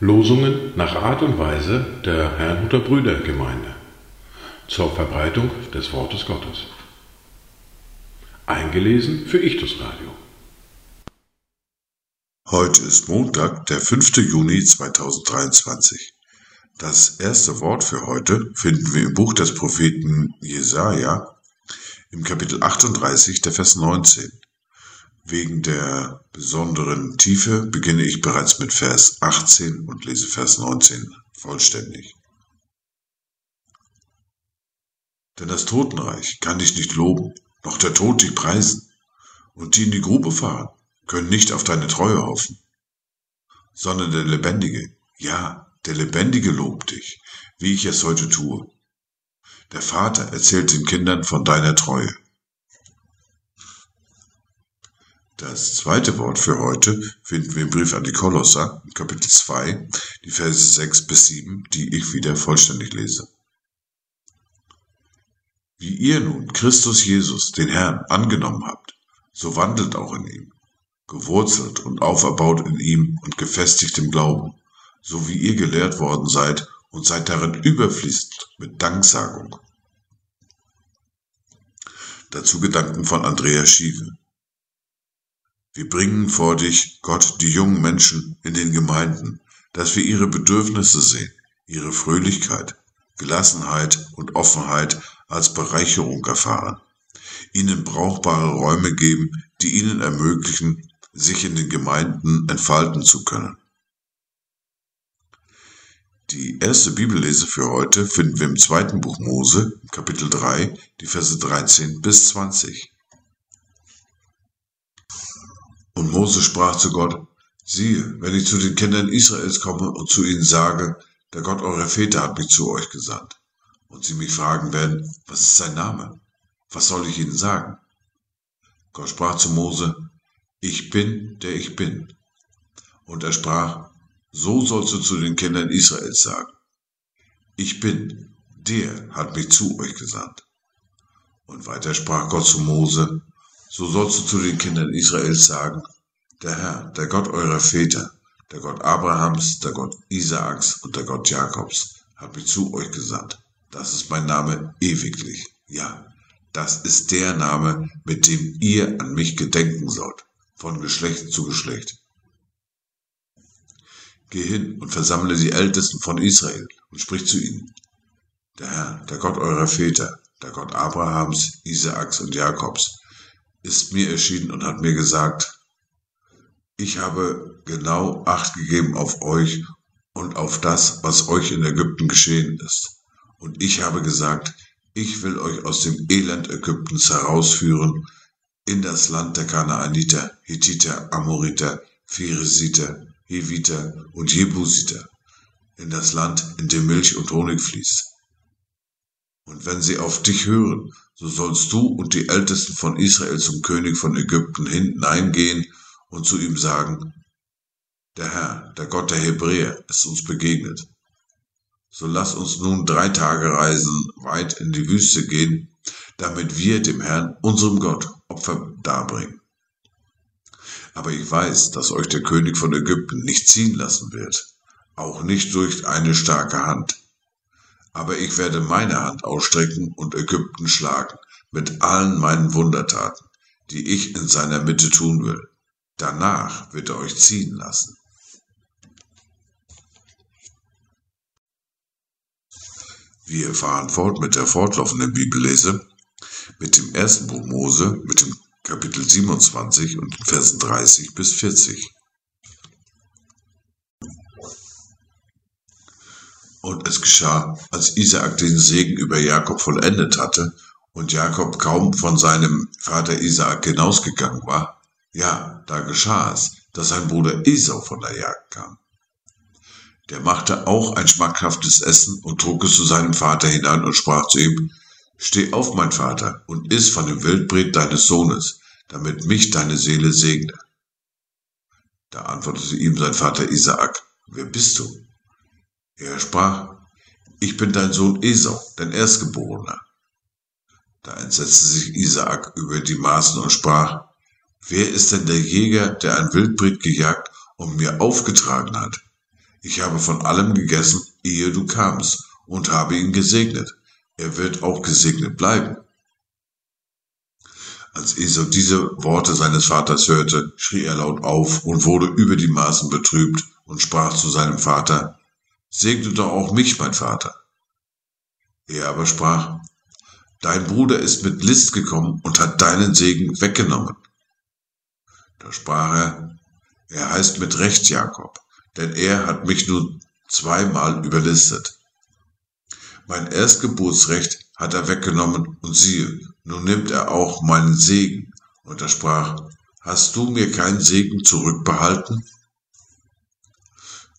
Losungen nach Art und Weise der Herrnhuter Brüdergemeinde zur Verbreitung des Wortes Gottes. Eingelesen für Ichtus Radio. Heute ist Montag, der 5. Juni 2023. Das erste Wort für heute finden wir im Buch des Propheten Jesaja im Kapitel 38, der Vers 19. Wegen der besonderen Tiefe beginne ich bereits mit Vers 18 und lese Vers 19 vollständig. Denn das Totenreich kann dich nicht loben, noch der Tod dich preisen, und die in die Grube fahren, können nicht auf deine Treue hoffen, sondern der Lebendige, ja, der Lebendige lobt dich, wie ich es heute tue. Der Vater erzählt den Kindern von deiner Treue. Das zweite Wort für heute finden wir im Brief an die Kolosser, Kapitel 2, die Verse 6 bis 7, die ich wieder vollständig lese. Wie ihr nun Christus Jesus, den Herrn, angenommen habt, so wandelt auch in ihm, gewurzelt und auferbaut in ihm und gefestigt im Glauben, so wie ihr gelehrt worden seid und seid darin überfließend mit Danksagung. Dazu Gedanken von Andrea Schiewe. Wir bringen vor dich, Gott, die jungen Menschen in den Gemeinden, dass wir ihre Bedürfnisse sehen, ihre Fröhlichkeit, Gelassenheit und Offenheit als Bereicherung erfahren, ihnen brauchbare Räume geben, die ihnen ermöglichen, sich in den Gemeinden entfalten zu können. Die erste Bibellese für heute finden wir im zweiten Buch Mose, Kapitel 3, die Verse 13 bis 20. Und Mose sprach zu Gott, siehe, wenn ich zu den Kindern Israels komme und zu ihnen sage, der Gott eurer Väter hat mich zu euch gesandt, und sie mich fragen werden, was ist sein Name? Was soll ich ihnen sagen? Gott sprach zu Mose, ich bin, der ich bin. Und er sprach, so sollst du zu den Kindern Israels sagen, ich bin, der hat mich zu euch gesandt. Und weiter sprach Gott zu Mose, so sollst du zu den Kindern Israels sagen, der Herr, der Gott eurer Väter, der Gott Abrahams, der Gott Isaaks und der Gott Jakobs, hat mich zu euch gesandt. Das ist mein Name ewiglich. Ja, das ist der Name, mit dem ihr an mich gedenken sollt, von Geschlecht zu Geschlecht. Geh hin und versammle die Ältesten von Israel und sprich zu ihnen. Der Herr, der Gott eurer Väter, der Gott Abrahams, Isaaks und Jakobs, ist mir erschienen und hat mir gesagt, ich habe genau Acht gegeben auf euch und auf das, was euch in Ägypten geschehen ist. Und ich habe gesagt, ich will euch aus dem Elend Ägyptens herausführen in das Land der Kanaaniter, Hittiter, Amoriter, Pheresiter, Heviter und Jebusiter, in das Land, in dem Milch und Honig fließt. Und wenn sie auf dich hören, so sollst du und die Ältesten von Israel zum König von Ägypten hineingehen und zu ihm sagen, der Herr, der Gott der Hebräer, ist uns begegnet. So lass uns nun drei Tage reisen weit in die Wüste gehen, damit wir dem Herrn, unserem Gott, Opfer darbringen. Aber ich weiß, dass euch der König von Ägypten nicht ziehen lassen wird, auch nicht durch eine starke Hand aber ich werde meine Hand ausstrecken und Ägypten schlagen, mit allen meinen Wundertaten, die ich in seiner Mitte tun will. Danach wird er euch ziehen lassen. Wir fahren fort mit der fortlaufenden Bibellese, mit dem ersten Buch Mose, mit dem Kapitel 27 und Versen 30 bis 40. Und es geschah, als Isaak den Segen über Jakob vollendet hatte und Jakob kaum von seinem Vater Isaak hinausgegangen war, ja, da geschah es, dass sein Bruder Esau von der Jagd kam. Der machte auch ein schmackhaftes Essen und trug es zu seinem Vater hinein und sprach zu ihm, Steh auf, mein Vater, und iss von dem Wildbret deines Sohnes, damit mich deine Seele segne. Da antwortete ihm sein Vater Isaak, Wer bist du? Er sprach, ich bin dein Sohn Esau, dein Erstgeborener. Da entsetzte sich Isaak über die Maßen und sprach, Wer ist denn der Jäger, der ein Wildbret gejagt und mir aufgetragen hat? Ich habe von allem gegessen, ehe du kamst, und habe ihn gesegnet. Er wird auch gesegnet bleiben. Als Esau diese Worte seines Vaters hörte, schrie er laut auf und wurde über die Maßen betrübt und sprach zu seinem Vater, Segne doch auch mich, mein Vater. Er aber sprach, Dein Bruder ist mit List gekommen und hat deinen Segen weggenommen. Da sprach er, er heißt mit Recht Jakob, denn er hat mich nun zweimal überlistet. Mein Erstgeburtsrecht hat er weggenommen und siehe, nun nimmt er auch meinen Segen. Und er sprach, hast du mir keinen Segen zurückbehalten?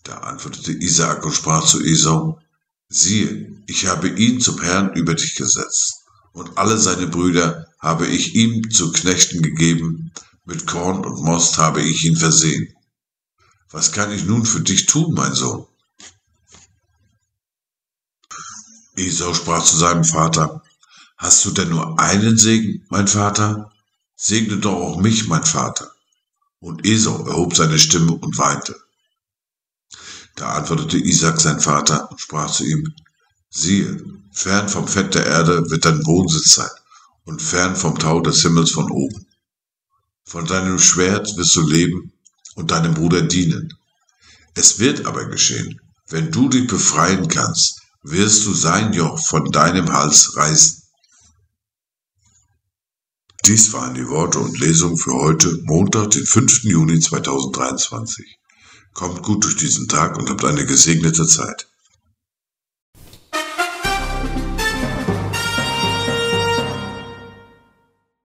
Da antwortete Isaak und sprach zu Esau, siehe, ich habe ihn zum Herrn über dich gesetzt, und alle seine Brüder habe ich ihm zu Knechten gegeben, mit Korn und Most habe ich ihn versehen. Was kann ich nun für dich tun, mein Sohn? Esau sprach zu seinem Vater, Hast du denn nur einen Segen, mein Vater? Segne doch auch mich, mein Vater. Und Esau erhob seine Stimme und weinte. Da antwortete Isaac sein Vater und sprach zu ihm, siehe, fern vom Fett der Erde wird dein Wohnsitz sein und fern vom Tau des Himmels von oben. Von deinem Schwert wirst du leben und deinem Bruder dienen. Es wird aber geschehen, wenn du dich befreien kannst, wirst du sein Joch von deinem Hals reißen. Dies waren die Worte und Lesungen für heute, Montag, den 5. Juni 2023. Kommt gut durch diesen Tag und habt eine gesegnete Zeit.